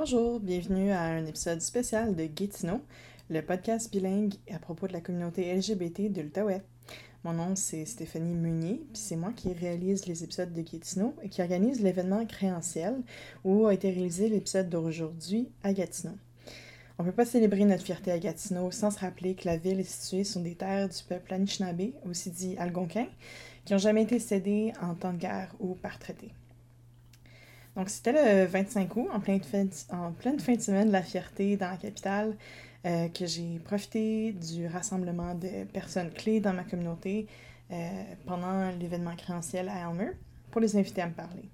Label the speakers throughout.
Speaker 1: Bonjour, bienvenue à un épisode spécial de Gatineau, le podcast bilingue à propos de la communauté LGBT de. Mon nom c'est Stéphanie Meunier, puis c'est moi qui réalise les épisodes de Gatineau et qui organise l'événement créentiel où a été réalisé l'épisode d'aujourd'hui à Gatineau. On ne peut pas célébrer notre fierté à Gatineau sans se rappeler que la ville est située sur des terres du peuple Anishinaabe, aussi dit algonquin, qui n'ont jamais été cédées en temps de guerre ou par traité. Donc, c'était le 25 août, en pleine, fin de, en pleine fin de semaine de la fierté dans la capitale, euh, que j'ai profité du rassemblement de personnes clés dans ma communauté euh, pendant l'événement créentiel à Elmer pour les inviter à me parler.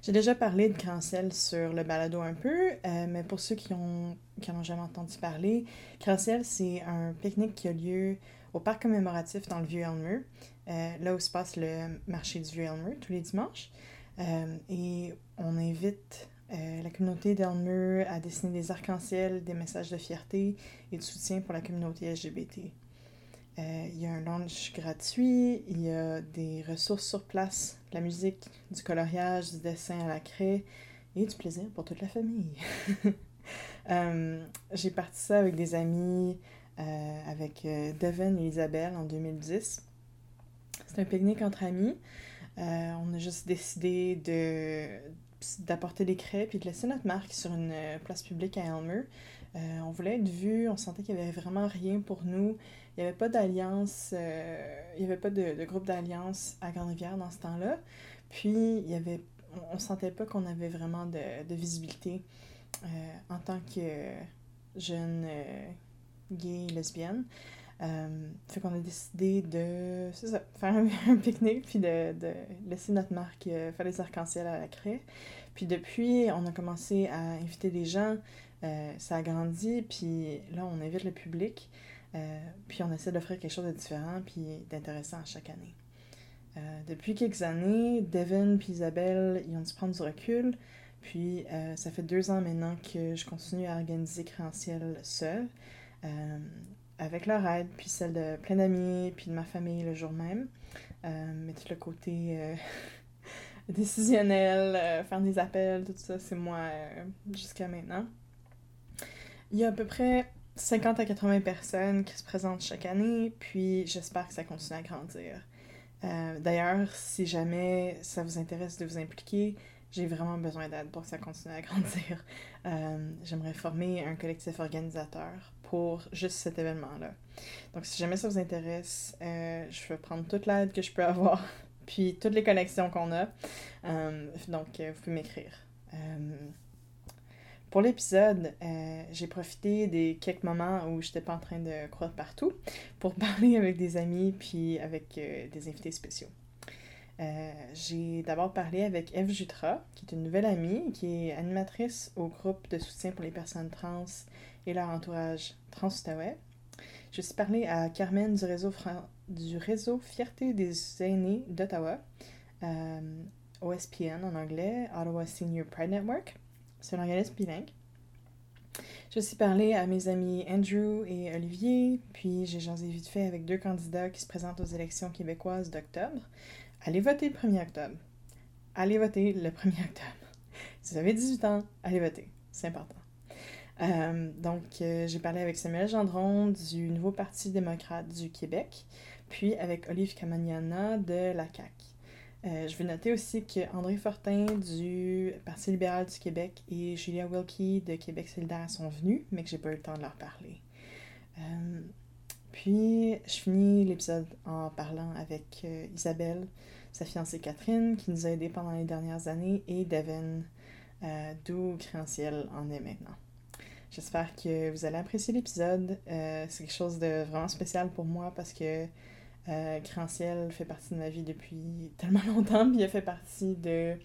Speaker 1: J'ai déjà parlé de créentiel sur le balado un peu, euh, mais pour ceux qui n'en qui ont jamais entendu parler, créentiel, c'est un pique-nique qui a lieu au parc commémoratif dans le Vieux-Elmer, là où se passe le marché du Vieux-Elmer tous les dimanches. Euh, et on invite euh, la communauté d'Elmer à dessiner des arcs-en-ciel, des messages de fierté et de soutien pour la communauté LGBT. Euh, il y a un lunch gratuit, il y a des ressources sur place, de la musique, du coloriage, du dessin à la craie et du plaisir pour toute la famille. J'ai parti ça avec des amis, avec Devin et Isabelle en 2010. C'est un pique-nique entre amis. Euh, on a juste décidé d'apporter des crêpes et de laisser notre marque sur une euh, place publique à Elmer. Euh, on voulait être vu, on sentait qu'il n'y avait vraiment rien pour nous. Il n'y avait pas d'alliance, il n'y avait pas de, groupe d'alliance à Grande-Rivière dans ce temps-là. Puis, on ne sentait pas qu'on avait vraiment de, de visibilité en tant que jeune gay lesbienne. Euh, fait qu'on a décidé de faire un, pique-nique puis de, de, laisser notre marque euh, faire les arcs-en-ciel à la craie. Puis depuis, on a commencé à inviter des gens, euh, ça a grandi, puis là, on invite le public, puis on essaie d'offrir quelque chose de différent puis d'intéressant à chaque année. depuis quelques années, Devin puis Isabelle, ils ont dû prendre du recul, puis ça fait deux ans maintenant que je continue à organiser Créanciel seul avec leur aide, puis celle de plein d'amis, puis de ma famille le jour même. Euh, mais tout le côté euh, décisionnel, euh, faire des appels, tout ça, c'est moi jusqu'à maintenant. Il y a à peu près 50 à 80 personnes qui se présentent chaque année, puis j'espère que ça continue à grandir. D'ailleurs, si jamais ça vous intéresse de vous impliquer, j'ai vraiment besoin d'aide pour que ça continue à grandir. J'aimerais former un collectif organisateur pour juste cet événement-là. Donc, si jamais ça vous intéresse, euh, je vais prendre toute l'aide que je peux avoir, puis toutes les connexions qu'on a. Euh, donc, euh, vous pouvez m'écrire. pour l'épisode, j'ai profité des quelques moments où je n'étais pas en train de croire partout pour parler avec des amis puis avec des invités spéciaux. j'ai d'abord parlé avec Eve Jutra, qui est une nouvelle amie, qui est animatrice au groupe de soutien pour les personnes trans et leur entourage trans Je suis parlé à Carmen du réseau, du réseau Fierté des aînés d'Ottawa, euh, OSPN en anglais, Ottawa Senior Pride Network. C'est un organisme bilingue. Je suis parlé à mes amis Andrew et Olivier, puis j'ai jasé vite fait avec deux candidats qui se présentent aux élections québécoises d'octobre. Allez voter le 1er octobre. Allez voter le 1er octobre. Si vous avez 18 ans, allez voter. C'est important. Euh, donc, euh, j'ai parlé avec Samuel Gendron du Nouveau Parti démocrate du Québec, puis avec Olive Camagnana de la CAQ. Euh, je veux noter aussi que André Fortin du Parti libéral du Québec et Julia Wilkie de Québec solidaire sont venus, mais que j'ai pas eu le temps de leur parler. puis, je finis l'épisode en parlant avec Isabelle, sa fiancée Catherine, qui nous a aidés pendant les dernières années, et Devin, d'où Créanciel en est maintenant. J'espère que vous allez apprécier l'épisode. Euh, c'est quelque chose de vraiment spécial pour moi parce que euh, Créanciel fait partie de ma vie depuis tellement longtemps, puis il a fait partie de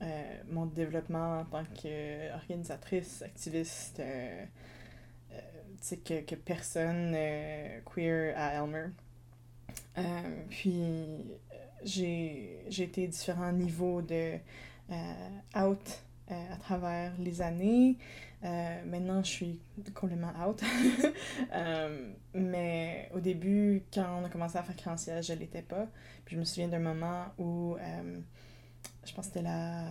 Speaker 1: euh, mon développement en tant qu'organisatrice, activiste, euh, que, que, personne queer à Elmer. puis j'ai été différents niveaux de out à travers les années. Euh, maintenant, je suis complètement out. Euh, mais au début, quand on a commencé à faire créanciel, je l'étais pas. Puis je me souviens d'un moment où, euh, je pense que c'était la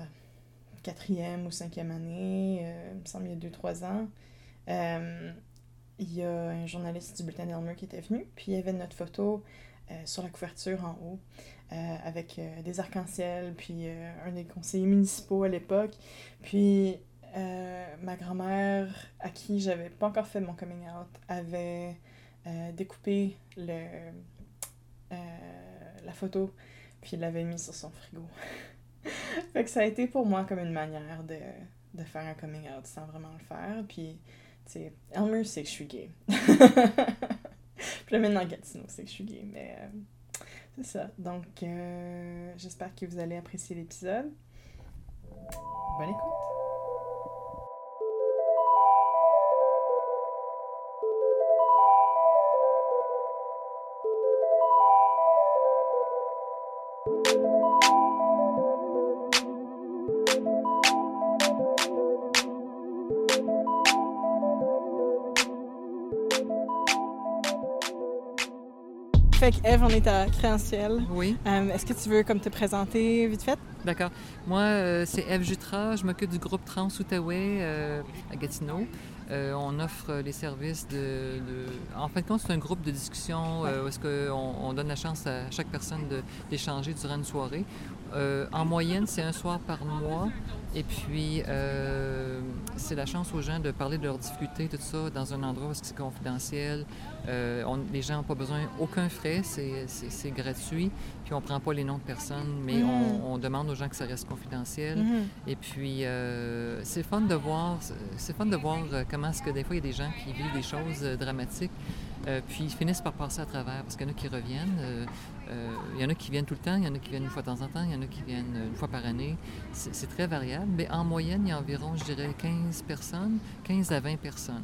Speaker 1: quatrième ou cinquième année, il me semble il y a deux, trois ans. Il y a un journaliste du bulletin d'Elmer qui était venu, puis il y avait notre photo sur la couverture en haut, avec des arcs-en-ciel, puis un des conseillers municipaux à l'époque. Puis ma grand-mère, à qui j'avais pas encore fait mon coming out, avait découpé le, la photo, puis l'avait mis sur son frigo. fait ça a été pour moi comme une manière de, de faire un coming out sans vraiment le faire. Puis, tu sais, Elmer sait que je suis gay. Puis là, maintenant, Gatineau sait que je suis gay. Mais euh, c'est ça. Donc, euh, j'espère que vous allez apprécier l'épisode. Bonne écoute! On est à Créanciel.
Speaker 2: Oui.
Speaker 1: Euh, est-ce que tu veux comme te présenter vite fait?
Speaker 2: D'accord. Moi, euh, c'est Eve Jutra. Je m'occupe du groupe Trans Outaouais euh, à Gatineau. on offre les services de, En fin de compte, c'est un groupe de discussion où est-ce qu'on on donne la chance à chaque personne d'échanger durant une soirée. En moyenne, c'est un soir par mois. Et puis, euh, c'est la chance aux gens de parler de leurs difficultés, tout ça, dans un endroit où c'est confidentiel. Euh, les gens n'ont pas besoin aucun frais, c'est gratuit. Puis, on ne prend pas les noms de personnes, mais mm. on, demande aux gens que ça reste confidentiel. Mm-hmm. Et puis, euh, c'est fun de voir, c'est fun de voir comment est-ce que des fois, il y a des gens qui vivent des choses dramatiques. Puis ils finissent par passer à travers parce qu'il y en a qui reviennent. Euh, il y en a qui viennent tout le temps, il y en a qui viennent une fois de temps en temps, il y en a qui viennent une fois par année. C'est très variable, mais en moyenne, il y a environ, je dirais, 15 personnes, 15 à 20 personnes.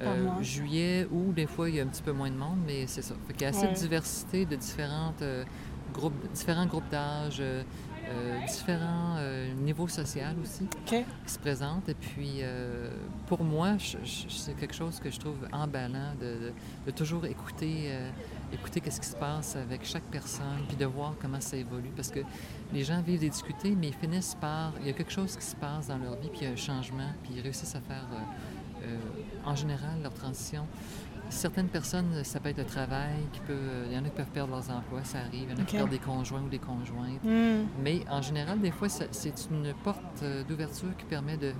Speaker 2: Euh, juillet, ou des fois, il y a un petit peu moins de monde, mais c'est ça. il y a assez de diversité de différentes, euh, groupes, différents groupes d'âge, euh, différents euh, niveaux sociaux aussi qui se présentent. Et puis, euh, pour moi, c'est quelque chose que je trouve emballant de, toujours écouter, écouter qu'est-ce qui se passe avec chaque personne, puis de voir comment ça évolue. Parce que les gens vivent des difficultés, mais ils finissent par... Il y a quelque chose qui se passe dans leur vie, puis il y a un changement, puis ils réussissent à faire, en général, leur transition certaines personnes, ça peut être le travail, qui peut, il y en a qui peuvent perdre leurs emplois, ça arrive. Il y en a qui perdent des conjoints ou des conjointes. Hmm. Mais en général, des fois, c'est une porte euh, d'ouverture qui permet de,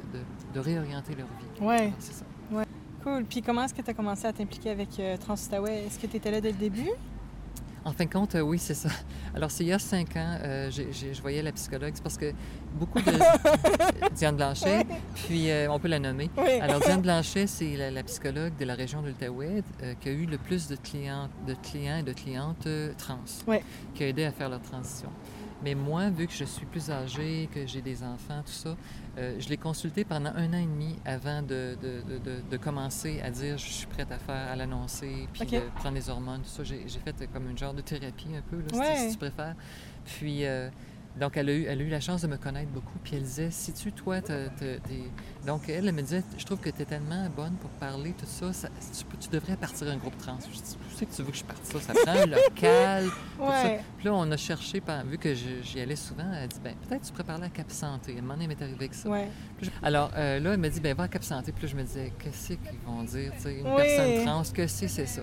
Speaker 2: de, réorienter leur vie.
Speaker 1: Oui. C'est ça. Ouais. Cool. Puis comment est-ce que tu as commencé à t'impliquer avec euh, Est-ce que tu étais là dès le début?
Speaker 2: En fin de compte, euh, oui, c'est ça. Alors, c'est il y a cinq ans, euh, je voyais la psychologue. C'est parce que beaucoup de. Diane Blanchet, puis euh, on peut la nommer. Alors, Diane Blanchet, c'est la, psychologue de la région de l'Outaouais qui a eu le plus de clients, de clients et de clientes trans, qui a aidé à faire leur transition. Mais moi, vu que je suis plus âgée, que j'ai des enfants, tout ça, euh, je l'ai consulté pendant un an et demi avant de, de, commencer à dire je suis prête à faire, à l'annoncer, puis de prendre les hormones, tout ça. J'ai fait comme une genre de thérapie un peu, là, si, tu préfères. Puis, euh, donc, elle a, eu, elle a eu la chance de me connaître beaucoup. Puis elle disait, si tu, toi, donc elle, elle me disait, je trouve que tu es tellement bonne pour parler, tout ça, tu, devrais partir un groupe trans. Je dis, sais que tu veux que je parte ça, ça prend un local. Puis là, on a cherché, vu que j'y allais souvent, elle a dit, ben peut-être tu pourrais parler à Cap Santé. Elle m'en est arrivé avec ça. Alors euh, là, elle m'a dit, ben va à Cap Santé. Puis là, je me disais, qu'est-ce qu'ils vont dire, une personne trans, que c'est, c'est ça?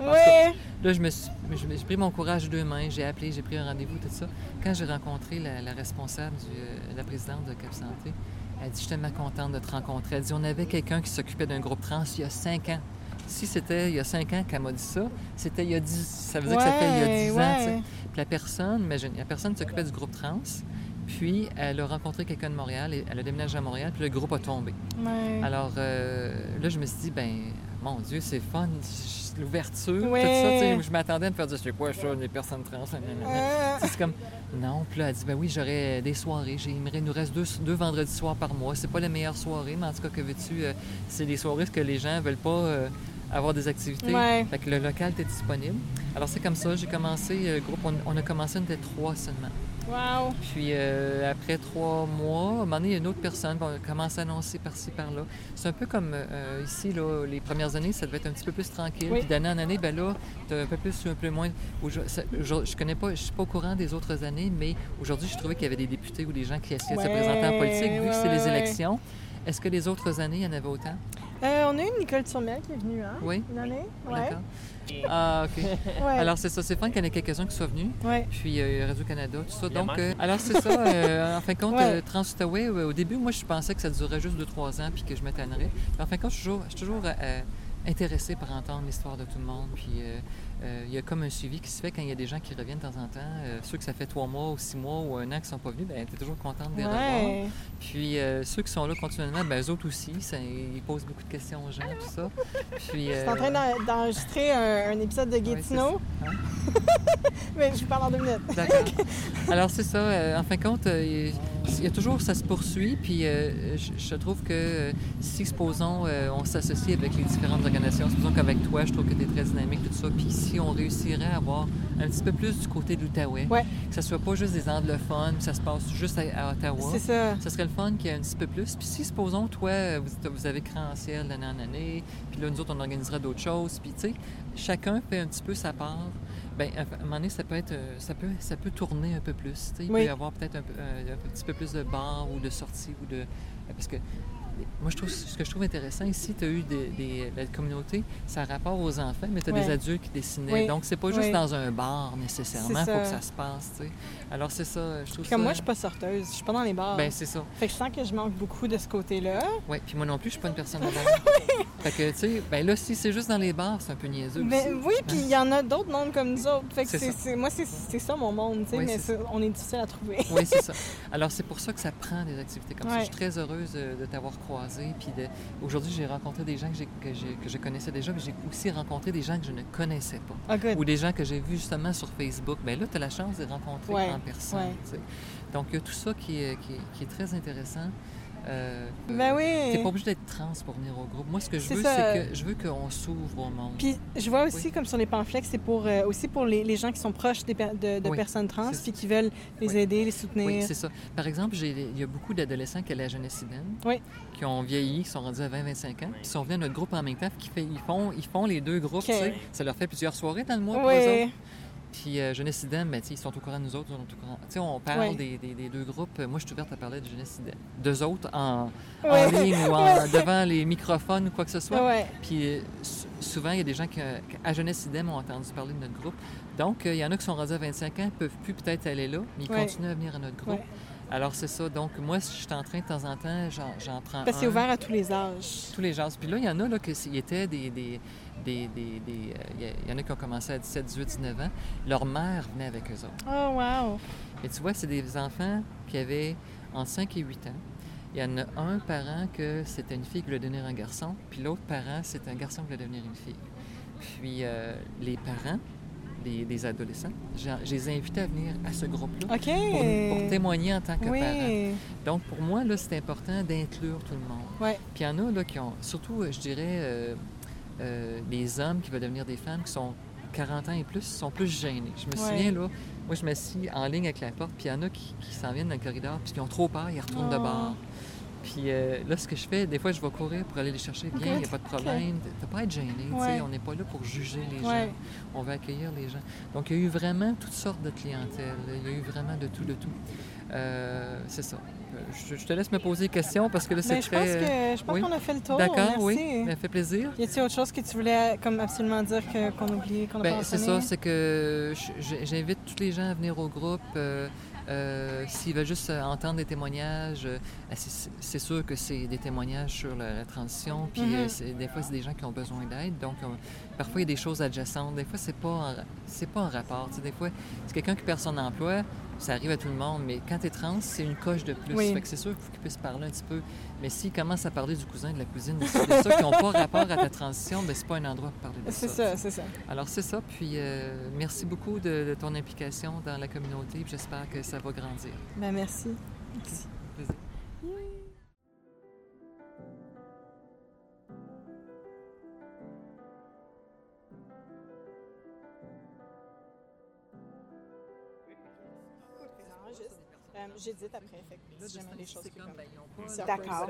Speaker 2: là, je me suis, j'ai pris mon courage de deux mains, j'ai appelé, j'ai pris un rendez-vous, tout ça. Quand j'ai rencontré la, la responsable, du, euh, la présidente de Cap Santé, elle dit, je suis tellement contente de te rencontrer. Elle dit, on avait quelqu'un qui s'occupait d'un groupe trans il y a cinq ans. Si c'était il y a cinq ans qu'elle m'a dit ça, c'était il y a dix... Ça veut dire que ça fait il y a dix ans, Puis la personne, imagine, la personne s'occupait du groupe trans, puis elle a rencontré quelqu'un de Montréal, et elle a déménagé à Montréal, puis le groupe a tombé. Alors euh, là, je me suis dit, ben mon Dieu, c'est fun l'ouverture, tout ça. Je m'attendais à me faire dire, c'est quoi ça, les personnes trans? C'est comme, non. Puis là, elle dit, ben oui, j'aurais des soirées. Il nous reste deux, deux, vendredis soirs par mois. C'est pas les meilleures soirées, mais en tout cas, que veux-tu, euh, c'est des soirées que les gens veulent pas euh, avoir des activités. Fait que le local était disponible. Alors, c'est comme ça, j'ai commencé, le euh, groupe, on, a commencé, on était trois seulement.
Speaker 1: Wow!
Speaker 2: Puis euh, après trois mois, à un moment donné, il y a une autre personne qui commence à annoncer par-ci, par-là. C'est un peu comme euh, ici, là, les premières années, ça devait être un petit peu plus tranquille. Puis d'année en année, ben là, tu un peu plus un peu moins. Je, je, connais pas, je suis pas au courant des autres années, mais aujourd'hui, je trouvais qu'il y avait des députés ou des gens qui essayaient de se présenter en politique, vu que c'est les élections. Est-ce que les autres années, il y en avait autant?
Speaker 1: Euh, on a eu Nicole Turmel qui est venue, hein?
Speaker 2: Oui.
Speaker 1: Une année? Oui.
Speaker 2: Ah, OK. Alors, c'est ça. C'est fun qu'il y en ait quelques-uns qui soient venus.
Speaker 1: Ouais.
Speaker 2: Puis, euh, Radio-Canada, tout ça. Donc, euh, alors, c'est ça. Euh, en fin de compte, Trans-Outaouais, au début, moi, je pensais que ça durerait juste 2-3 ans puis que je m'étonnerais. En fin de compte, je suis toujours, je suis toujours intéressée par entendre l'histoire de tout le monde. Puis, euh, il y a comme un suivi qui se fait quand il y a des gens qui reviennent de temps en temps. Euh, ceux que ça fait trois mois ou six mois ou un an qui ne sont pas venus, ben, tu es toujours contente de les revoir. Puis euh, ceux qui sont là continuellement, ben, eux autres aussi, ça, ils posent beaucoup de questions aux gens, tout ça.
Speaker 1: Puis, je suis en train d'enregistrer un, épisode de Gatineau. Mais je vous parle en deux minutes.
Speaker 2: D'accord. Alors c'est ça. en fin de compte, il y a toujours, ça se poursuit, puis je, trouve que si, supposons, on s'associe avec les différentes organisations, supposons qu'avec toi, je trouve que tu es très dynamique, tout ça, puis si on réussirait à avoir un petit peu plus du côté de l'Outaouais, que ça soit pas juste des anglophones, que ça se passe juste à, Ottawa.
Speaker 1: C'est ça.
Speaker 2: Ça serait le fun qu'il y ait un petit peu plus. Puis si, supposons, toi, vous, vous avez ciel d'année en année, puis là, nous autres, on organisera d'autres choses, puis tu sais, chacun fait un petit peu sa part. Bien, à un moment donné, ça peut être, euh, ça peut, ça peut tourner un peu plus. Il peut y avoir peut-être un, un, petit peu plus de bars ou de sorties ou de, parce que moi, je trouve, ce que je trouve intéressant ici, tu as eu des, la communauté, ça a rapport aux enfants, mais tu as des adultes qui dessinaient. Donc, c'est pas juste dans un bar nécessairement, il faut que ça se passe. Tu sais. Alors, c'est ça, je trouve
Speaker 1: Comme moi, je suis pas sorteuse, je suis pas dans les bars.
Speaker 2: Ben, c'est ça.
Speaker 1: Fait que je sens que je manque beaucoup de ce côté-là.
Speaker 2: Oui, puis moi non plus, je suis pas une personne de bar. Fait que, tu sais, ben là, si c'est juste dans les bars, c'est un peu niaiseux.
Speaker 1: Ben, oui, puis il y en a d'autres mondes comme nous autres. Fait que c'est, moi, c'est, ça mon monde, tu sais, mais on est difficile à trouver.
Speaker 2: oui, c'est ça. Alors, c'est pour ça que ça prend des activités comme ça. Je suis très heureuse de, t'avoir Puis aujourd'hui, j'ai rencontré des gens que, que, je connaissais déjà, mais j'ai aussi rencontré des gens que je ne connaissais pas.
Speaker 1: Ah,
Speaker 2: Ou des gens que j'ai vus justement sur Facebook. Ben là, tu as la chance de les rencontrer en personne. Donc, il y a tout ça qui est, qui est très intéressant.
Speaker 1: Euh, ben oui.
Speaker 2: T'es pas obligé d'être trans pour venir au groupe. Moi, ce que je veux, c'est que je veux qu'on s'ouvre au monde.
Speaker 1: Puis je vois aussi, comme sur les pamphlets, c'est pour euh, aussi pour les, gens qui sont proches des de, personnes trans puis qui veulent les aider, les soutenir.
Speaker 2: Oui, c'est ça. Par exemple, il y a beaucoup d'adolescents qui ont la jeunesse
Speaker 1: oui.
Speaker 2: qui ont vieilli, qui sont rendus à 20-25 ans, qui sont venus à notre groupe en même temps, qui fait, ils font, ils font les deux groupes. Ça leur fait plusieurs soirées dans le mois pour eux autres. Puis euh, Jeunesse Idem, ben, ils sont au courant de nous autres, on, au courant. on parle des, des, deux groupes. Moi, je suis ouverte à parler de Jeunesse Idem. Deux autres en, en ligne ou devant les microphones ou quoi que ce soit. Puis euh, souvent, il y a des gens qui, à Jeunesse Idem, ont entendu parler de notre groupe. Donc, euh, il y en a qui sont rendus à 25 ans, ne peuvent plus peut-être aller là, mais ils continuent à venir à notre groupe. Alors, c'est ça. Donc, moi, je suis en train, de temps en temps, j'en prends
Speaker 1: Parce que c'est ouvert à tous les âges.
Speaker 2: Tous les âges. Puis là, il y en a là, qui étaient des, des des, il euh, y, en a qui ont commencé à 17, 18, 19 ans. Leur mère venait avec eux autres.
Speaker 1: Oh, wow!
Speaker 2: Et tu vois, c'est des enfants qui avaient entre 5 et 8 ans. Il y en a un parent que c'était une fille qui voulait devenir un garçon, puis l'autre parent, c'est un garçon qui voulait devenir une fille. Puis euh, les parents des, adolescents, je, les ai invités à venir à ce groupe-là pour, témoigner en tant que parents. Donc, pour moi, là, c'est important d'inclure tout le monde. Puis il y en a là, qui ont, surtout, je dirais, euh, les hommes qui veulent devenir des femmes qui sont 40 ans et plus sont plus gênés. Je me souviens, là, moi, je me suis en ligne avec la porte, puis il y en a qui, s'en viennent dans le corridor, puis qui ont trop peur, ils retournent de oh. bord. Puis euh, là, ce que je fais, des fois, je vais courir pour aller les chercher. Viens, il n'y a pas de problème. Tu pas à être gêné. On n'est pas là pour juger les gens. On veut accueillir les gens. Donc, il y a eu vraiment toutes sortes de clientèle. Il y a eu vraiment de tout, de tout. Euh, c'est ça. Je, te laisse me poser des questions parce que là, c'est
Speaker 1: ben,
Speaker 2: très...
Speaker 1: Je pense qu'on a fait le tour.
Speaker 2: D'accord, oui. Ça fait plaisir.
Speaker 1: Y a-t-il autre chose que tu voulais comme absolument dire qu'on oublie, qu'on a ben,
Speaker 2: C'est ça, c'est que j'invite tous les gens à venir au groupe. Euh, euh, s'ils veulent juste entendre des témoignages, euh, c'est sûr que c'est des témoignages sur la, transition. Puis mm-hmm. des fois, c'est des gens qui ont besoin d'aide. Donc, parfois, il y a des choses adjacentes. Des fois, c'est pas, c'est pas en rapport. des fois, c'est quelqu'un qui perd son emploi ça arrive à tout le monde, mais quand tu es trans, c'est une coche de plus. Fait que c'est sûr qu'il faut qu'ils puissent parler un petit peu. Mais s'ils commencent à parler du cousin, de la cousine, de ça, qui n'ont pas rapport à ta transition, ben c'est pas un endroit pour parler de
Speaker 1: ça. C'est ça, c'est ça.
Speaker 2: Alors c'est ça. Puis euh, merci beaucoup de, ton implication dans la communauté. J'espère que ça va grandir.
Speaker 1: Ben merci. Merci. Euh, J'édite après, fait que si jamais les choses qui comme...
Speaker 3: ben, D'accord.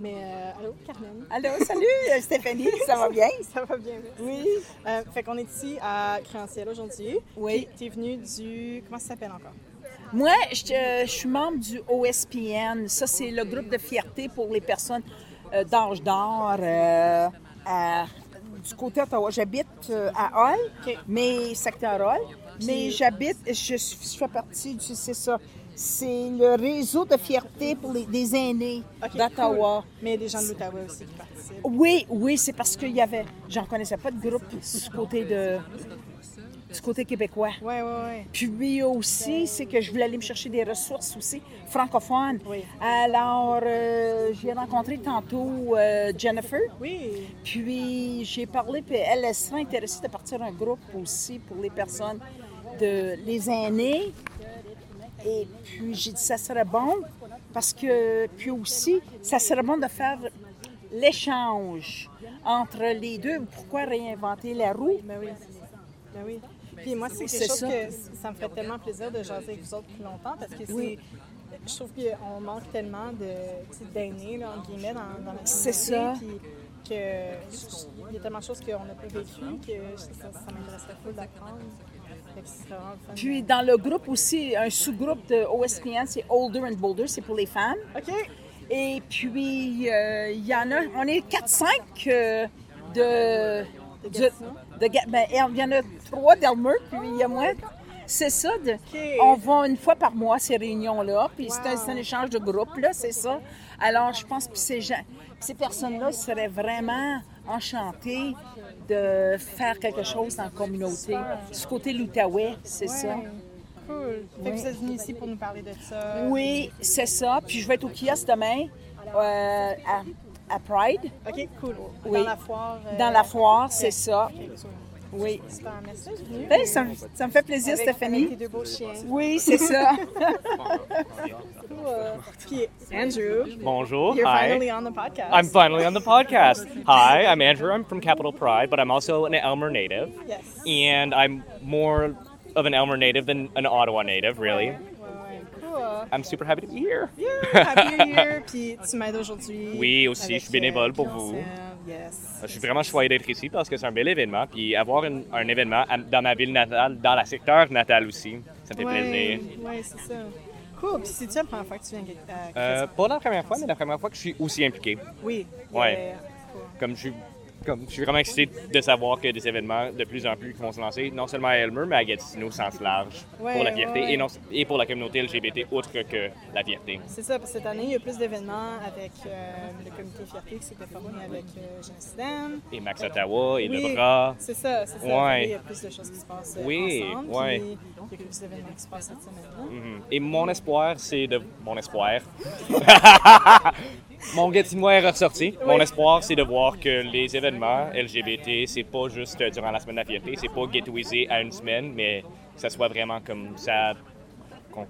Speaker 1: Mais euh, allô, Carmen?
Speaker 3: Allô, salut euh, Stéphanie, ça va bien?
Speaker 1: Ça va bien, merci.
Speaker 3: Oui.
Speaker 1: Euh, fait qu'on est ici à Créanciel aujourd'hui.
Speaker 3: Oui.
Speaker 1: Tu es venu du... Comment ça s'appelle encore?
Speaker 3: Moi, je, euh, je suis membre du OSPN. Ça, c'est le groupe de fierté pour les personnes euh, d'âge d'or euh, du côté Ottawa. J'habite euh, à Hall,
Speaker 1: OK.
Speaker 3: mais secteur Hall. Mais j'habite, je, je fais partie du, c'est ça, c'est le réseau de fierté pour les, des aînés d'Ottawa.
Speaker 1: cool. Mais il y a des gens de l'Outaouais aussi qui participent.
Speaker 3: Oui, oui, c'est parce qu'il y avait, j'en connaissais pas de groupe du côté de, du côté québécois.
Speaker 1: Oui, oui, oui.
Speaker 3: Puis aussi, c'est que je voulais aller me chercher des ressources aussi francophones.
Speaker 1: Oui.
Speaker 3: Alors, euh, j'ai rencontré tantôt euh, Jennifer.
Speaker 1: Oui.
Speaker 3: Puis j'ai parlé, puis elle, elle serait intéressée de partir un groupe aussi pour les personnes, de, les aînés. Et puis j'ai dit, ça serait bon, parce que, puis aussi, ça serait bon de faire l'échange entre les deux. Pourquoi réinventer la roue?
Speaker 1: Ben oui. Ben oui. Puis moi, c'est quelque chose
Speaker 3: ça.
Speaker 1: que ça me fait tellement plaisir de jaser avec vous autres plus longtemps parce que c'est.
Speaker 3: Oui.
Speaker 1: Je trouve qu'on manque tellement d'aînés, là, entre guillemets, dans, dans la
Speaker 3: C'est ça.
Speaker 1: Puis que il y a tellement de choses qu'on n'a pas vécues que ça, ça m'intéresserait full d'apprendre.
Speaker 3: Puis dans le groupe aussi, un sous-groupe de OSPN, c'est Older and Bolder, c'est pour les femmes.
Speaker 1: OK.
Speaker 3: Et puis, euh, il y en a, on est 4-5 euh, de.
Speaker 1: De
Speaker 3: ben, il y en a trois d'Elmer, puis il y a moi. C'est ça. de-. On va une fois par mois à ces réunions-là, puis c'est un, un échange de groupe, là, c'est ça. Alors, je pense que ces gens, ces personnes-là seraient vraiment enchantées de faire quelque chose dans la communauté. Du côté de l'Outaouais, c'est ça.
Speaker 1: Cool. Fait que vous êtes venu ici pour nous parler de ça.
Speaker 3: Oui, c'est ça. Puis je vais être au kiosque demain euh, à, à Pride.
Speaker 1: OK, cool.
Speaker 3: Oui.
Speaker 1: Dans la foire. euh,
Speaker 3: Dans la foire, c'est ça. Oui.
Speaker 1: Merci.
Speaker 3: Ben, ça, me- ça me fait plaisir,
Speaker 1: Avec-
Speaker 3: Stéphanie.
Speaker 1: Avec tes deux beaux chiens.
Speaker 3: Oui, c'est ça.
Speaker 1: Puis Andrew,
Speaker 4: Bonjour.
Speaker 1: you're
Speaker 4: Hi.
Speaker 1: finally on the podcast.
Speaker 4: I'm finally on the podcast. Hi, I'm Andrew. I'm from Capital Pride, but I'm also an Elmer native.
Speaker 1: Yes.
Speaker 4: And I'm more of an Elmer native than an Ottawa native, really. I'm super happy to be here.
Speaker 1: Yeah, happy New Year. Puis tu m'aides aujourd'hui.
Speaker 4: Oui, aussi, je suis bénévole
Speaker 1: euh,
Speaker 4: pour vous.
Speaker 1: Yes.
Speaker 4: Je suis vraiment choyé d'être ici parce que c'est un bel événement. Puis avoir une- un événement dans ma ville natale, dans la secteur natal aussi, ça me fait
Speaker 1: Ouais,
Speaker 4: plaisir.
Speaker 1: ouais, c'est ça. Cool. Puis c'est-tu la première fois que tu viens à
Speaker 4: Euh, pas la première fois, mais la première fois que je suis aussi impliqué.
Speaker 1: Oui.
Speaker 4: ouais.
Speaker 1: Cool.
Speaker 4: Comme je suis, comme je suis vraiment excité de savoir que des événements de plus en plus qui vont se lancer, non seulement à Elmer, mais à Gatineau au sens large,
Speaker 1: Ouais,
Speaker 4: pour la fierté
Speaker 1: ouais.
Speaker 4: Et, non, et pour la communauté LGBT, autre que la fierté.
Speaker 1: C'est ça, parce que cette année, il y a plus d'événements avec euh, le comité Fierté qui s'était formé avec euh, Jean
Speaker 4: Et Max Ottawa, et
Speaker 1: Oui,
Speaker 4: Le Bras.
Speaker 1: C'est ça, c'est ça.
Speaker 4: Ouais.
Speaker 1: Il y a plus de choses qui se passent euh,
Speaker 4: Oui,
Speaker 1: ensemble. il y a plus d'événements qui se passent cette semaine-là.
Speaker 4: Mhm. Et mon espoir, c'est de. Mon espoir. mon Gatinois est ressorti. Mon espoir, c'est de voir que les événements LGBT, c'est pas juste euh, durant la semaine de la fierté, c'est pas ghettoisé à une semaine, mais que ça soit vraiment comme ça. qu'on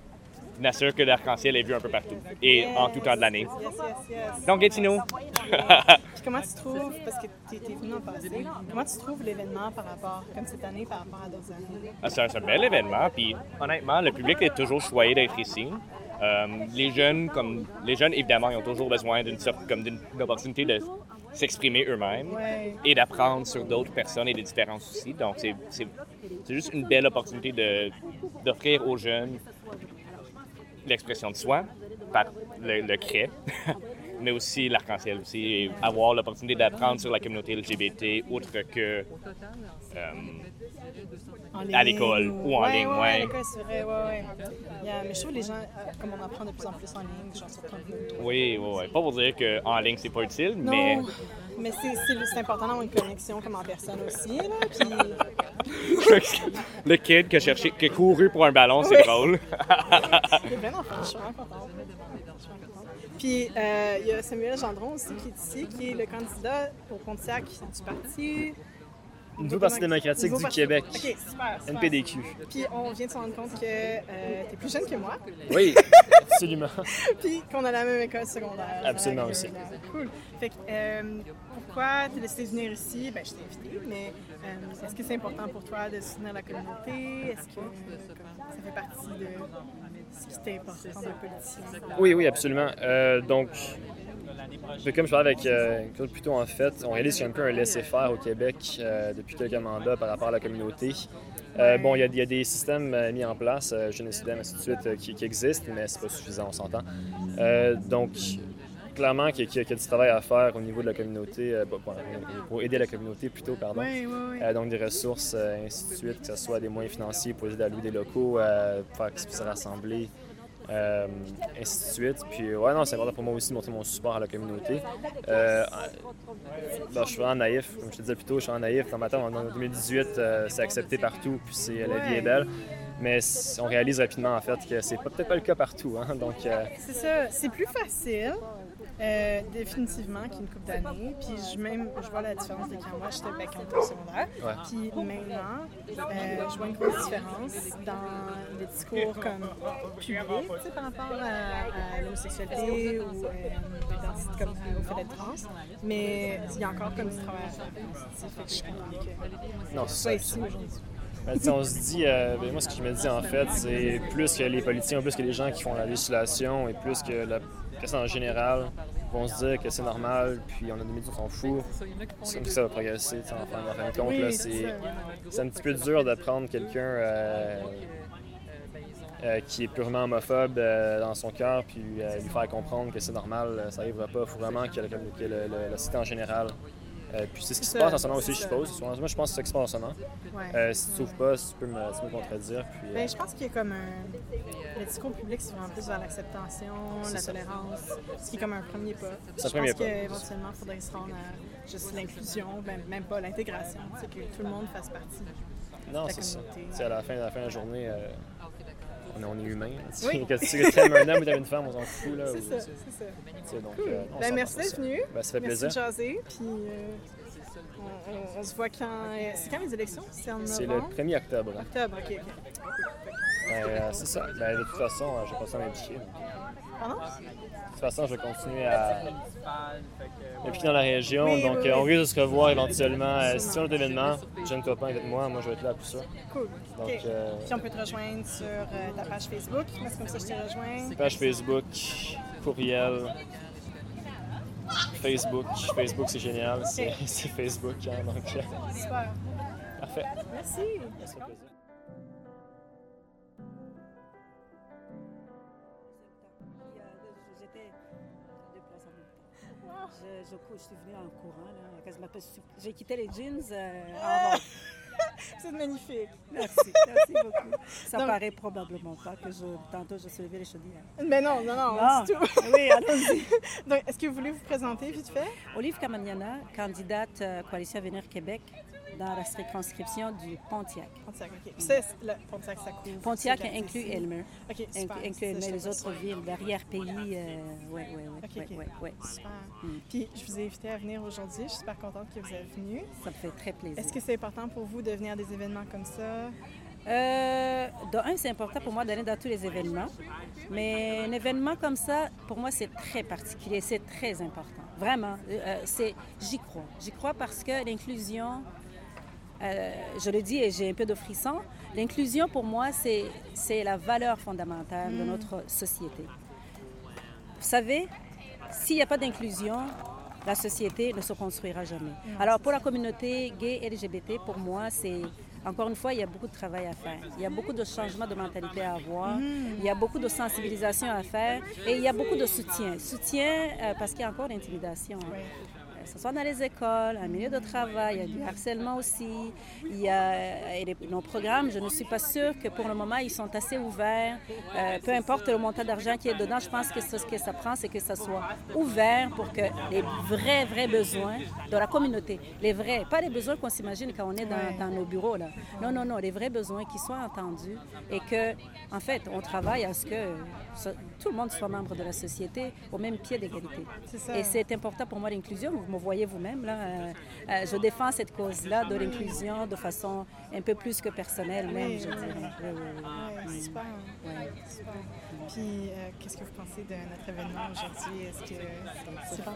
Speaker 4: assure que l'arc-en-ciel est vu un peu partout et en tout temps de l'année.
Speaker 1: Yes, yes, yes.
Speaker 4: Donc, Gatineau.
Speaker 1: Comment tu trouves, parce que tu étais venu en passé, comment tu trouves l'événement par rapport, comme cette année, par rapport à d'autres années?
Speaker 4: Ah, C'est un, un bel événement, puis honnêtement, le public est toujours choyé d'être ici. Euh, les jeunes, comme les jeunes, évidemment, ils ont toujours besoin d'une sorte, comme d'une opportunité de s'exprimer eux-mêmes
Speaker 1: Ouais.
Speaker 4: et d'apprendre sur d'autres personnes et des différences aussi. Donc, c'est juste une belle opportunité d'offrir aux jeunes l'expression de soi par le, le mais aussi l'arc-en-ciel aussi, et avoir l'opportunité d'apprendre sur la communauté LGBT autre que euh, À l'école ou en
Speaker 1: ouais,
Speaker 4: ligne,
Speaker 1: ouais.
Speaker 4: ouais.
Speaker 1: À l'école, c'est vrai, ouais, ouais. Mais je trouve les gens, euh, comme on apprend de plus en plus en ligne, genre sur Tumblr.
Speaker 4: Oui, oui, oui. Pas pour dire qu'en ligne, c'est pas utile, mais
Speaker 1: Non, mais c'est c'est- important d'avoir une connexion comme en personne aussi, là. Puis,
Speaker 4: le kid qui a, cherché, qui a couru pour un ballon, c'est
Speaker 1: Oui.
Speaker 4: drôle.
Speaker 1: il a plein d'enfants, je suis vraiment contente. Je suis vraiment contente. Puis, euh, il y a Samuel Gendron aussi qui est ici, qui est le candidat au Pontiac du Parti.
Speaker 5: Nouveau Parti démocratique du Québec.
Speaker 1: OK, super, super.
Speaker 5: NPDQ.
Speaker 1: Puis, on vient de se rendre compte que euh, tu es plus jeune que moi,
Speaker 5: Oui, absolument.
Speaker 1: puis qu'on a la même école secondaire.
Speaker 5: Absolument
Speaker 1: que,
Speaker 5: aussi.
Speaker 1: Cool. Fait que, euh, pourquoi tu as décidé de venir ici? Ben, je t'ai invité, mais euh, est-ce que c'est important pour toi de soutenir la communauté? Est-ce que ça fait partie de, ce qui t'importe quand un politicien.
Speaker 5: Oui, oui, absolument. Euh, comme je parlais avec euh, Claude plutôt en fait, on réalise qu'il y a un peu un laisser-faire au Québec euh, depuis quelques mandats par rapport à la communauté. Euh, bon, il y, a, il y, a des systèmes euh, mis en place, Jeunesse ainsi de suite, qui, qui, existent, mais c'est pas suffisant, on s'entend. donc, clairement qu'il y, a, du travail à faire au niveau de la communauté, pour aider la communauté plutôt, pardon.
Speaker 1: Oui, oui, oui.
Speaker 5: Donc des ressources, ainsi de suite, que ce soit des moyens financiers pour aider à louer des locaux, euh, faire qu'ils puissent rassembler, euh, ainsi de suite. Puis ouais, non, c'est important pour moi aussi de montrer mon support à la communauté. Euh, bon, je suis vraiment naïf, comme je te disais plus tôt, je suis vraiment naïf. Dans ma tête, en 2018, c'est accepté partout, puis c'est la vie est belle. Mais on réalise rapidement en fait que c'est peut-être pas le cas partout. Hein, donc,
Speaker 1: C'est ça, c'est plus facile euh, définitivement qu'une couple d'années. Puis je, même, je vois la différence de quand moi j'étais bac en secondaire.
Speaker 5: Ouais.
Speaker 1: Puis maintenant, euh, je vois une grosse différence dans les discours comme publics, par rapport à, à l'homosexualité ou euh, comme au fait d'être trans. Mais il y a encore comme du travail à faire. Je que
Speaker 5: non,
Speaker 1: c'est ici aujourd'hui.
Speaker 5: Ben, on se dit, euh, ben, moi ce que je me dis en fait, c'est plus que les politiciens, plus que les gens qui font la législation et plus que la personne en général vont se dire que c'est normal, puis on a des médias qui s'en foutent, que ça va progresser. En fin, de compte, c'est un petit peu dur de prendre quelqu'un euh, euh, qui est purement homophobe euh, dans son cœur, puis lui faire comprendre que c'est normal, ça n'arrivera pas. Il faut vraiment que, le, que le, le, la cité en général euh, puis c'est ce qui se passe en ce moment aussi, je suppose. Moi, je pense que c'est ce qui se passe en ce moment.
Speaker 1: Ouais.
Speaker 5: Euh, si tu trouves pas, tu peux me, tu peux me contredire. Puis,
Speaker 1: ben, je pense qu'il y a comme un. Le discours public, c'est vraiment plus vers l'acceptation, la
Speaker 5: ça.
Speaker 1: tolérance, ce qui est comme un premier pas.
Speaker 5: C'est un
Speaker 1: je
Speaker 5: premier
Speaker 1: pense qu'éventuellement, il faudrait se rendre à juste l'inclusion, ben, même pas l'intégration, c'est que tout le monde fasse partie.
Speaker 5: Non,
Speaker 1: la
Speaker 5: c'est ça. à la fin, à la fin de la journée, euh, on, est, humain.
Speaker 1: Oui.
Speaker 5: que tu aimes un homme ou t'aimes une femme, on s'en fout. là,
Speaker 1: C'est ça, c'est ça.
Speaker 5: donc,
Speaker 1: Cool.
Speaker 5: euh,
Speaker 1: ben, merci d'être venu.
Speaker 5: Ben, ça fait
Speaker 1: Merci
Speaker 5: plaisir.
Speaker 1: de jaser. Puis euh, on, on- on se voit quand. euh, C'est quand les élections? C'est en
Speaker 5: C'est le
Speaker 1: novembre?
Speaker 5: 1er octobre.
Speaker 1: Octobre, ok, ok.
Speaker 5: Euh, c'est ça. Ben, de toute façon, euh, je vais pas à m'impliquer.
Speaker 1: Pardon?
Speaker 5: De toute façon, je vais continuer à m'impliquer dans la région. Donc, euh, on risque de se revoir éventuellement. Euh, si tu as un autre événement, j'ai un copain avec moi. Moi, je vais être là pour ça.
Speaker 1: Cool.
Speaker 5: Donc, euh,
Speaker 1: Puis on peut te rejoindre sur ta page Facebook. Moi, c'est comme ça que je t'ai rejoint?
Speaker 5: Page Facebook, courriel, Facebook. Facebook, c'est génial. C'est c'est Facebook. hein, donc,
Speaker 1: Super.
Speaker 5: parfait.
Speaker 1: Merci.
Speaker 6: Je, je, suis venue en courant, là, J'ai quitté les jeans euh, en robe.
Speaker 1: C'est magnifique.
Speaker 6: Merci, merci beaucoup. Ça
Speaker 1: Donc-
Speaker 6: paraît probablement pas que je, tantôt je soulevais les chaudières.
Speaker 1: Mais non, non, non,
Speaker 6: Non.
Speaker 1: du tout.
Speaker 6: Oui, allons-y.
Speaker 1: Donc, est-ce que vous voulez vous présenter vite fait?
Speaker 6: Olive Camaniana, candidate euh, Coalition Avenir Québec dans la circonscription du Pontiac.
Speaker 1: Pontiac, OK. Puis ça, c'est- le Pontiac, ça couvre.
Speaker 6: Pontiac inclut Elmer.
Speaker 1: OK, super.
Speaker 6: Inclut, Elmer, les autres villes, l'arrière-pays. Euh, oui, oui, oui.
Speaker 1: Ok,
Speaker 6: ouais,
Speaker 1: ok.
Speaker 6: ouais, ouais.
Speaker 1: Super.
Speaker 6: Mm.
Speaker 1: Puis, je vous ai invité à venir aujourd'hui. Je suis super contente que vous êtes venu.
Speaker 6: Ça me fait très plaisir.
Speaker 1: Est-ce que c'est important pour vous de venir à des événements comme ça?
Speaker 6: Euh, de un, c'est important pour moi d'aller dans tous les événements. Mais un événement comme ça, pour moi, c'est très particulier, c'est très important. Vraiment, Euh, c'est, j'y crois. J'y crois parce que l'inclusion, euh, je le dis et j'ai un peu de frisson, l'inclusion pour moi, c'est, la valeur fondamentale de notre société. Vous savez, s'il n'y a pas d'inclusion, la société ne se construira jamais. Alors pour la communauté gay et LGBT, pour moi, c'est encore une fois, il y a beaucoup de travail à faire. Il y a beaucoup de changements de mentalité à avoir. Il y a beaucoup de sensibilisation à faire et il y a beaucoup de soutien. Soutien euh, parce qu'il y a encore d'intimidation. hein. Que ce soit dans les écoles, un milieu de travail, il y a du harcèlement aussi. Il y a et les- nos programmes, je ne suis pas sûre que pour le moment, ils sont assez ouverts. Euh, peu importe le montant d'argent qui est dedans, je pense que ce que ça prend, c'est que ça soit ouvert pour que les vrais, vrais besoins de la communauté, les vrais, pas les besoins qu'on s'imagine quand on est dans,
Speaker 1: Ouais.
Speaker 6: dans nos bureaux, là. Non, non, non, les vrais besoins qui soient entendus et que, en fait, on travaille à ce que ce- tout le monde soit membre de la société au même pied d'égalité. Et c'est important pour moi l'inclusion. Vous me voyez vous-même là. euh, euh, je défends cette cause-là de l'inclusion de façon un peu plus que personnelle même,
Speaker 1: Oui,
Speaker 6: je
Speaker 1: oui,
Speaker 6: dirais.
Speaker 1: oui.
Speaker 6: Oui, oui, oui.
Speaker 1: Ouais, super. Puis, euh, qu'est-ce que vous pensez de notre événement aujourd'hui? Est-ce que c'est
Speaker 6: C'est
Speaker 1: fun?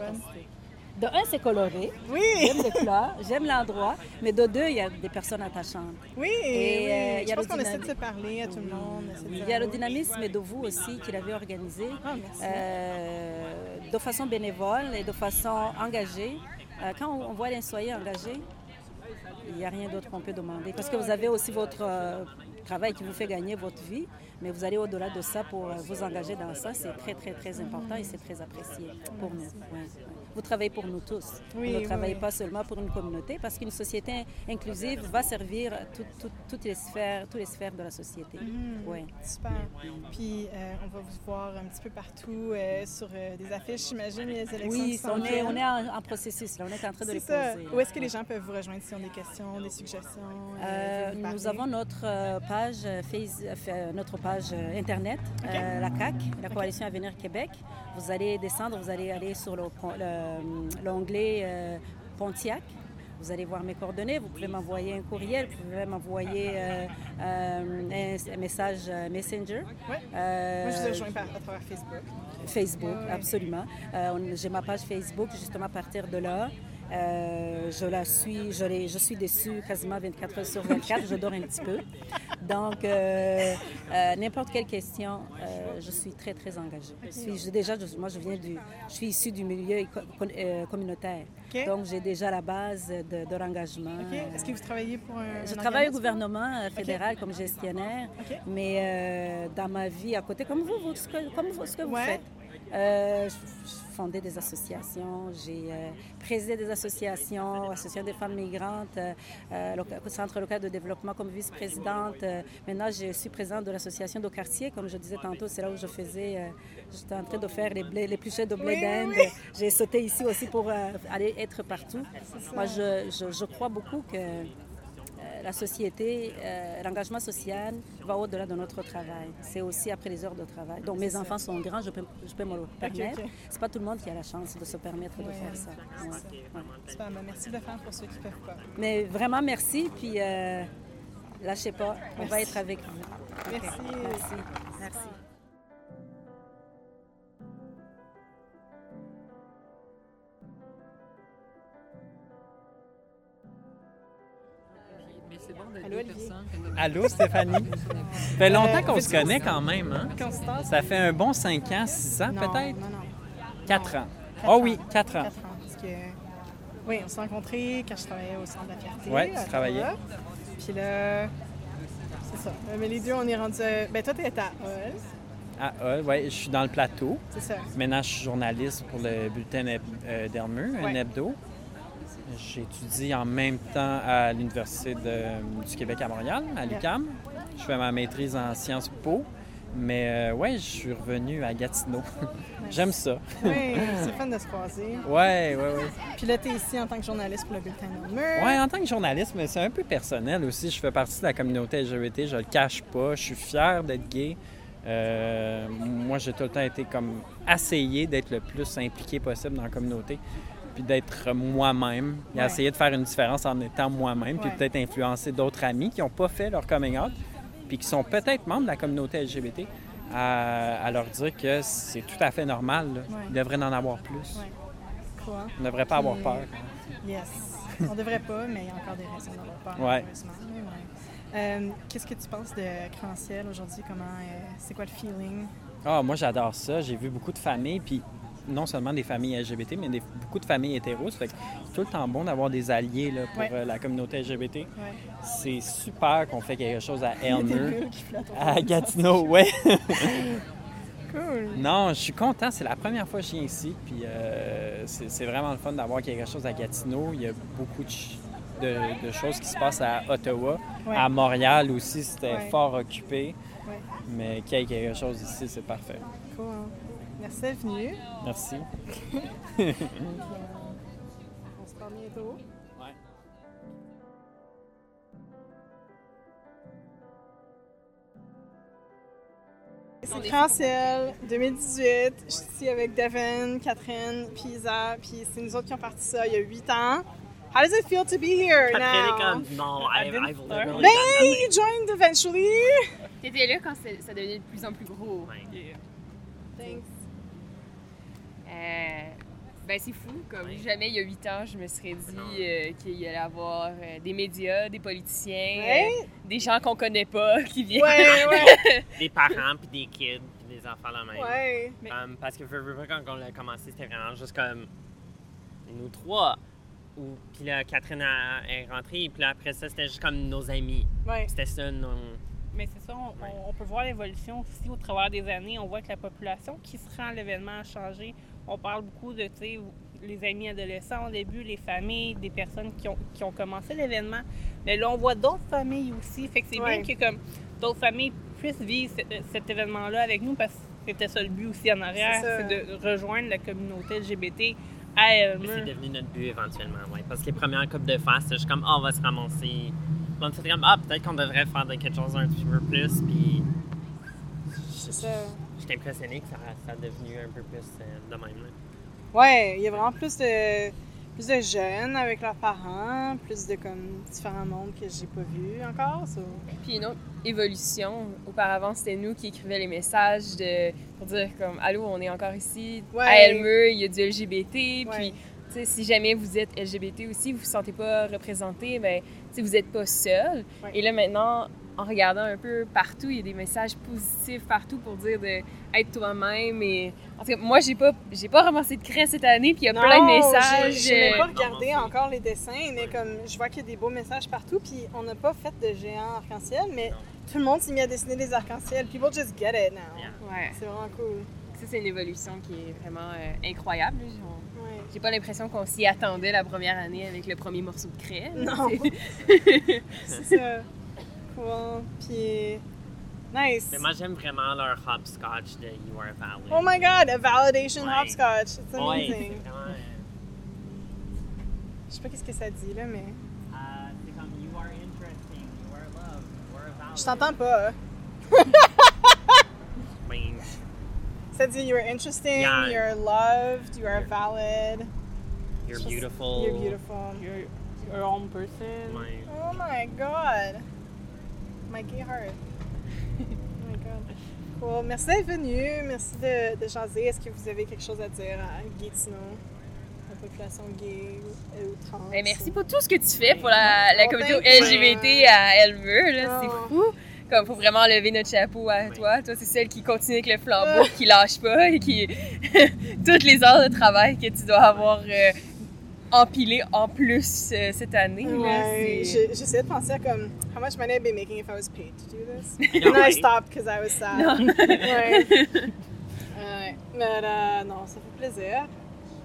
Speaker 6: De un, c'est coloré.
Speaker 1: Oui.
Speaker 6: J'aime le plat, j'aime l'endroit. Mais de deux, il y a des personnes attachantes.
Speaker 1: Oui,
Speaker 6: Et,
Speaker 1: oui.
Speaker 6: euh, y
Speaker 1: je
Speaker 6: a
Speaker 1: pense qu'on essaie de se parler à tout le monde.
Speaker 6: Il y a le dynamisme de vous aussi qu'il avait organisé
Speaker 1: Ah, merci.
Speaker 6: euh, de façon bénévole et de façon engagée. Euh, quand on voit les soyez engagés, il n'y a rien d'autre qu'on peut demander. Parce que vous avez aussi votre travail qui vous fait gagner votre vie, mais vous allez au-delà de ça pour vous engager dans ça. C'est très, très, très important et c'est très apprécié pour nous. Ouais. Vous travaillez pour nous tous.
Speaker 1: Oui,
Speaker 6: vous ne travaillez
Speaker 1: oui.
Speaker 6: pas seulement pour une communauté, parce qu'une société inclusive va servir tout- tout- toutes, les sphères, toutes les sphères de la société.
Speaker 1: Mhm.
Speaker 6: Ouais.
Speaker 1: Super. Puis euh, on va vous voir un petit peu partout euh, sur euh, des affiches, j'imagine, les élections.
Speaker 6: Oui, on est,
Speaker 1: viennent.
Speaker 6: on est en, en processus, là. on est en train de les
Speaker 1: ça.
Speaker 6: poser.
Speaker 1: Où est-ce que les gens peuvent vous rejoindre s'ils ont des questions, des suggestions?
Speaker 6: nous avons notre page, notre page Internet, la CAC, la Coalition Avenir Québec. Vous allez descendre, vous allez aller sur le- le- l'onglet euh, Pontiac. Vous allez voir mes coordonnées, vous pouvez m'envoyer un courriel, vous pouvez m'envoyer euh, euh, un, un message euh, Messenger.
Speaker 1: Ouais.
Speaker 6: Euh,
Speaker 1: Moi, je vous ai rejoint par, à travers Facebook.
Speaker 6: Facebook,
Speaker 1: Ouais, ouais.
Speaker 6: absolument. Euh, J'ai ma page Facebook, justement à partir de là. Euh, je la suis, je, suis dessus quasiment 24 heures sur 24, je dors un petit peu. Donc, euh, euh, n'importe quelle question, je suis très, très engagée. Je suis, je- déjà, je- moi, je viens du, je suis issue du milieu communautaire. Donc, j'ai déjà la base de, de l'engagement.
Speaker 1: Est-ce que vous travaillez pour un.
Speaker 6: Je
Speaker 1: un
Speaker 6: travaille au gouvernement fédéral comme gestionnaire, mais dans ma vie à côté, comme vous, vous- ce que, comme vous- ce que vous
Speaker 1: Ouais.
Speaker 6: faites, euh, je fondais des associations, j'ai euh, présidé des associations, Association des femmes migrantes, euh, euh, loca- Centre local de développement comme vice-présidente. Maintenant, je suis présidente de l'association de quartier, comme je disais tantôt, c'est là où je faisais, j'étais en train de faire les, blés, les pluchets de blé d'Inde. J'ai sauté ici aussi pour aller être partout. Moi, je, je- je crois beaucoup que la société, euh, l'engagement social va au-delà de notre travail. C'est aussi après les heures de travail. Donc, mes enfants sont grands, je peux, je peux me le permettre. C'est pas tout le monde qui a la chance de se permettre de faire ça. Ouais, ouais.
Speaker 1: Ben, merci de le faire pour ceux qui ne peuvent pas.
Speaker 6: Mais vraiment, merci. Puis, euh, lâchez pas. On va être avec vous.
Speaker 1: Merci.
Speaker 6: Merci. Merci.
Speaker 1: Allô, Olivier?
Speaker 7: Stéphanie? Ça fait longtemps
Speaker 1: Euh,
Speaker 7: qu'on se connaît quand même, hein?
Speaker 1: Constance?
Speaker 7: Ça fait un bon 5 ans, 6 ans peut-être?
Speaker 1: Non, non.
Speaker 7: 4 ans.
Speaker 1: Quatre
Speaker 7: Oh oui,
Speaker 1: ans.
Speaker 7: 4 ans.
Speaker 1: Quatre ans. Parce que, oui, on s'est rencontrés quand je travaillais au Centre de la Fierté.
Speaker 7: Ouais, tu
Speaker 1: à
Speaker 7: travaillais.
Speaker 1: Puis là, c'est ça. Euh, Mais les deux, on est rendus. Ben, toi, t'es à Oz,
Speaker 7: Ah, ah, ouais, je suis dans le plateau.
Speaker 1: c'est ça.
Speaker 7: Maintenant, je suis journaliste pour le bulletin euh, d'Elmer, un hebdo. J'étudie en même temps à l'Université de- du Québec à Montréal, à l'UQAM. Je fais ma maîtrise en sciences po. Mais euh, ouais, je suis revenu à Gatineau. J'aime ça.
Speaker 1: Oui, c'est fun de se croiser.
Speaker 7: Ouais, ouais, ouais.
Speaker 1: Puis là, t'es ici en tant que journaliste pour le bulletin d'Elmer.
Speaker 7: Ouais, en tant que journaliste, mais c'est un peu personnel aussi. Je fais partie de la communauté LGBT, je le cache pas. Je suis fier d'être gay. Euh, moi, j'ai tout le temps été comme essayé d'être le plus impliqué possible dans la communauté, puis d'être moi-même, et
Speaker 1: Ouais.
Speaker 7: essayer de faire une différence en étant moi-même, puis peut-être influencer d'autres amis qui n'ont pas fait leur coming out, puis qui sont peut-être membres de la communauté LGBT, à, à leur dire que c'est tout à fait normal.
Speaker 1: Ouais.
Speaker 7: Ils devraient en avoir plus.
Speaker 1: Ouais. Quoi?
Speaker 7: On ne devrait pas avoir peur.
Speaker 1: Yes. On devrait pas, mais il y a encore des raisons d'avoir peur.
Speaker 7: Ouais.
Speaker 1: malheureusement. Euh, Qu'est-ce que tu penses de Créanciel aujourd'hui? Comment, euh, c'est quoi le feeling?
Speaker 7: Ah, moi, j'adore ça. J'ai vu beaucoup de familles, puis non seulement des familles LGBT, mais des- beaucoup de familles hétéros. Ça fait que c'est tout le temps bon d'avoir des alliés là, pour
Speaker 1: Ouais.
Speaker 7: euh, la communauté LGBT.
Speaker 1: Ouais.
Speaker 7: C'est super qu'on fait quelque chose à Elmer, à Gatineau. Ouais.
Speaker 1: Cool.
Speaker 7: non, je suis content. C'est la première fois que je viens ici, puis euh, c'est c'est vraiment le fun d'avoir quelque chose à Gatineau. Il y a beaucoup de, de- de choses qui se passent à Ottawa.
Speaker 1: Ouais.
Speaker 7: À Montréal aussi, c'était
Speaker 1: Ouais.
Speaker 7: fort occupé.
Speaker 1: Ouais.
Speaker 7: Mais qu'il y ait quelque chose ici, c'est parfait.
Speaker 1: Cool. Merci d'être venu.
Speaker 7: Merci.
Speaker 1: On se parle bientôt.
Speaker 7: Ouais.
Speaker 1: C'est Créanciel 2018. Je suis ici avec Devin, Catherine, puis Isa, puis c'est nous autres qui ont parti ça il y a 8 ans. How does it feel to be here now?
Speaker 8: no, I've, I've literally
Speaker 1: Ben, you joined eventually.
Speaker 9: T'étais là quand ça devenait de plus en plus gros.
Speaker 1: Thanks.
Speaker 9: Euh, Ben, c'est fou. Comme jamais il y a huit ans, je me serais dit euh, qu'il y allait avoir euh, des médias, des politiciens,
Speaker 1: Ouais.
Speaker 9: euh, des gens qu'on connaît pas qui viennent.
Speaker 1: Ouais, ouais,
Speaker 8: Des parents, puis des kids, puis des enfants la même.
Speaker 1: ouais.
Speaker 8: Um, parce que quand on a commencé, c'était vraiment juste comme nous trois. Ou, puis là, Catherine a- est rentrée, puis là, après ça, c'était juste comme nos amis.
Speaker 1: Ouais.
Speaker 8: C'était ça, nos...
Speaker 10: Mais c'est ça, on, on- on peut voir l'évolution aussi au travers des années. On voit que la population qui se rend à l'événement a changé. On parle beaucoup de, tu sais, les amis adolescents au début, les familles, des personnes qui ont, qui ont commencé l'événement. Mais là, on voit d'autres familles aussi. Fait que c'est
Speaker 1: Ouais.
Speaker 10: bien que comme d'autres familles puissent vivre ce- cet événement-là avec nous parce que c'était ça le but aussi en arrière,
Speaker 1: C'est
Speaker 10: c'est de rejoindre la communauté LGBT à elle
Speaker 8: c'est devenu notre but éventuellement, ouais. Parce que les premières coupes de face, c'était juste comme, ah, on va se ramasser. On comme, ah, peut-être qu'on devrait faire de quelque chose un petit peu plus, puis.
Speaker 1: C'est ça.
Speaker 8: J'étais impressionné que ça, ça a devenu un peu plus euh, de même, là.
Speaker 1: Ouais, il y a vraiment plus de plus de jeunes avec leurs parents, plus de comme différents mondes que j'ai pas vu encore. so.
Speaker 9: Puis une autre évolution. Auparavant, c'était nous qui écrivions les messages de, pour dire comme Allô, on est encore ici.
Speaker 1: Ouais.
Speaker 9: À Elmer, il y a du LGBT.
Speaker 1: Ouais.
Speaker 9: Puis, si jamais vous êtes LGBT aussi, vous vous sentez pas représenté, ben, vous êtes pas seul.
Speaker 1: Ouais.
Speaker 9: Et là, maintenant, en regardant un peu partout, il y a des messages positifs partout pour dire de être toi-même. Et en tout cas, moi, j'ai pas, j'ai pas ramassé de craie cette année, puis il y a plein de
Speaker 1: Non,
Speaker 9: messages.
Speaker 1: j'ai- J'ai même pas
Speaker 9: euh,
Speaker 1: regardé
Speaker 8: Non,
Speaker 1: encore les dessins, mais comme je vois qu'il y a des beaux messages partout, puis on n'a pas fait de géants arc-en-ciel, mais
Speaker 8: Non.
Speaker 1: tout le monde s'est mis à dessiner des arcs-en-ciel. People just get it now.
Speaker 8: Yeah.
Speaker 9: Ouais.
Speaker 1: C'est vraiment cool.
Speaker 9: Ça, c'est une évolution qui est vraiment euh, incroyable. On-
Speaker 1: Ouais.
Speaker 9: J'ai pas l'impression qu'on s'y attendait la première année avec le premier morceau de craie.
Speaker 1: Non.
Speaker 9: C'est
Speaker 1: ça. Cool. Puis. Nice.
Speaker 8: Mais moi, j'aime vraiment leur hopscotch de You Are Valid.
Speaker 1: Oh my god, a validation
Speaker 8: Ouais.
Speaker 1: hopscotch. It's
Speaker 8: Ouais,
Speaker 1: amazing.
Speaker 8: c'est vraiment. euh,
Speaker 1: Je sais pas qu'est-ce que ça dit là, mais.
Speaker 8: euh, c'est comme You Are Interesting, You Are Love, You Are Valid.
Speaker 1: Je t'entends pas. hein.
Speaker 8: Ben,
Speaker 1: Ça dit you're interesting,
Speaker 8: Yeah.
Speaker 1: you're loved, you are valid.
Speaker 8: You're
Speaker 1: Je-
Speaker 8: beautiful.
Speaker 1: You're beautiful.
Speaker 10: Your, your own person.
Speaker 8: Ouais.
Speaker 1: Oh my god. My gay heart. oh my god. Cool. Merci d'être venu. Merci de, de jaser. Est-ce que vous avez quelque chose à dire à Gatineau, la population gay ou, ou trans?
Speaker 9: Ben, merci pour tout ce que tu fais pour la, la
Speaker 1: Oh,
Speaker 9: communauté
Speaker 1: thank you.
Speaker 9: LGBT à Elmer. là. C'est
Speaker 1: Oh.
Speaker 9: fou. Comme, faut vraiment lever notre chapeau à toi. Toi, c'est celle qui continue avec le flambeau, qui lâche pas et qui. toutes les heures de travail que tu dois avoir euh, empilées en plus euh, cette année.
Speaker 1: Ouais, j'essayais de penser à comme how much money I'd be making if I was paid to do this?
Speaker 8: know,
Speaker 1: And I
Speaker 8: right?
Speaker 1: stopped because I was sad.
Speaker 9: Non.
Speaker 1: ouais. Ouais. Mais euh, non, ça fait plaisir.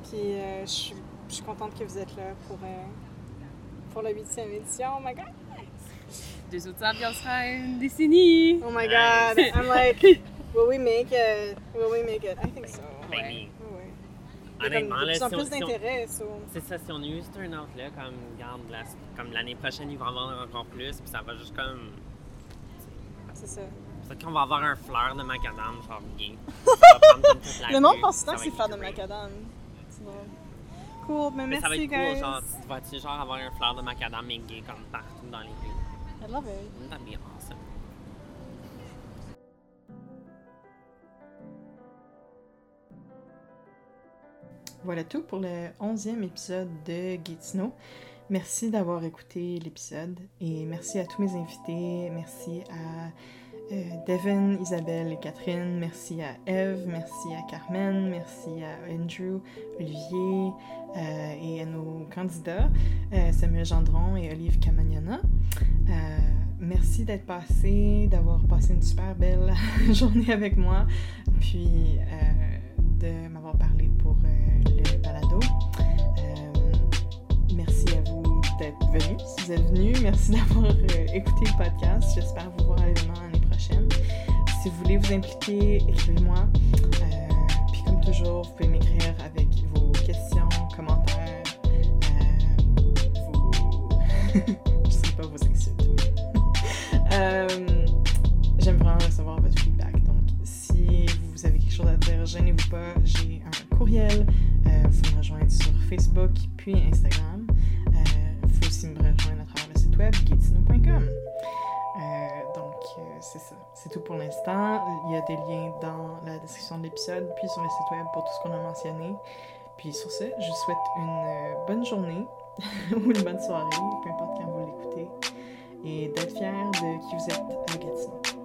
Speaker 1: Puis euh, je suis- contente que vous êtes là pour, euh, pour la huitième édition. Oh my god!
Speaker 9: Deux autres on sera une décennie.
Speaker 1: Oh my god! I'm like, will we make it? Will we make it? I think so.
Speaker 8: Ben,
Speaker 1: Ouais. Ouais. Il y a
Speaker 8: Honnêtement,
Speaker 1: comme
Speaker 8: là,
Speaker 1: plus
Speaker 8: si si
Speaker 1: d'intérêt.
Speaker 8: C'est ça, si on a eu ce turnout-là, comme, regarde, la- comme l'année prochaine, il va en avoir encore plus, puis ça va juste comme.
Speaker 1: C'est ça.
Speaker 8: Peut-être qu'on va avoir un fleur de macadam, genre gay.
Speaker 1: Le monde pense
Speaker 8: ça
Speaker 1: tant que
Speaker 8: va
Speaker 1: c'est fleur de macadam. C'est drôle. Cool, mais,
Speaker 8: Mais ça va
Speaker 1: merci,
Speaker 8: être cool, genre, tu vas-tu genre avoir un fleur de macadam mais gay comme partout dans les rues?
Speaker 1: I love it.
Speaker 8: That'd be awesome.
Speaker 1: Voilà tout pour le onzième épisode de Gatineau. Merci d'avoir écouté l'épisode et merci à tous mes invités. Merci à euh, Devin, Isabelle et Catherine. Merci à Eve, merci à Carmen, merci à Andrew, Olivier euh, et à nos candidats, euh, Samuel Gendron et Olive Camagnana. Euh, merci d'être passé, d'avoir passé une super belle journée avec moi, puis de m'avoir parlé pour d'être venus, si vous êtes venus. Merci d'avoir euh, écouté le podcast. J'espère vous voir à l'événement l'année prochaine. Si vous voulez vous impliquer, écrivez-moi. Euh, puis comme toujours, vous pouvez m'écrire avec vos questions, commentaires, euh, vos... Je sais pas vos insultes, J'aime vraiment recevoir votre feedback. Donc, si vous avez quelque chose à dire, gênez-vous pas. J'ai un courriel. Vous me rejoindre sur Facebook puis Instagram. Web gatineau.com. Euh, donc, euh, c'est ça. C'est tout pour l'instant. Il y a des liens dans la description de l'épisode puis sur le site web pour tout ce qu'on a mentionné. Puis sur ce, je vous souhaite une euh, bonne journée ou une bonne soirée, peu importe quand vous l'écoutez, et d'être fier de qui vous êtes à Gatineau.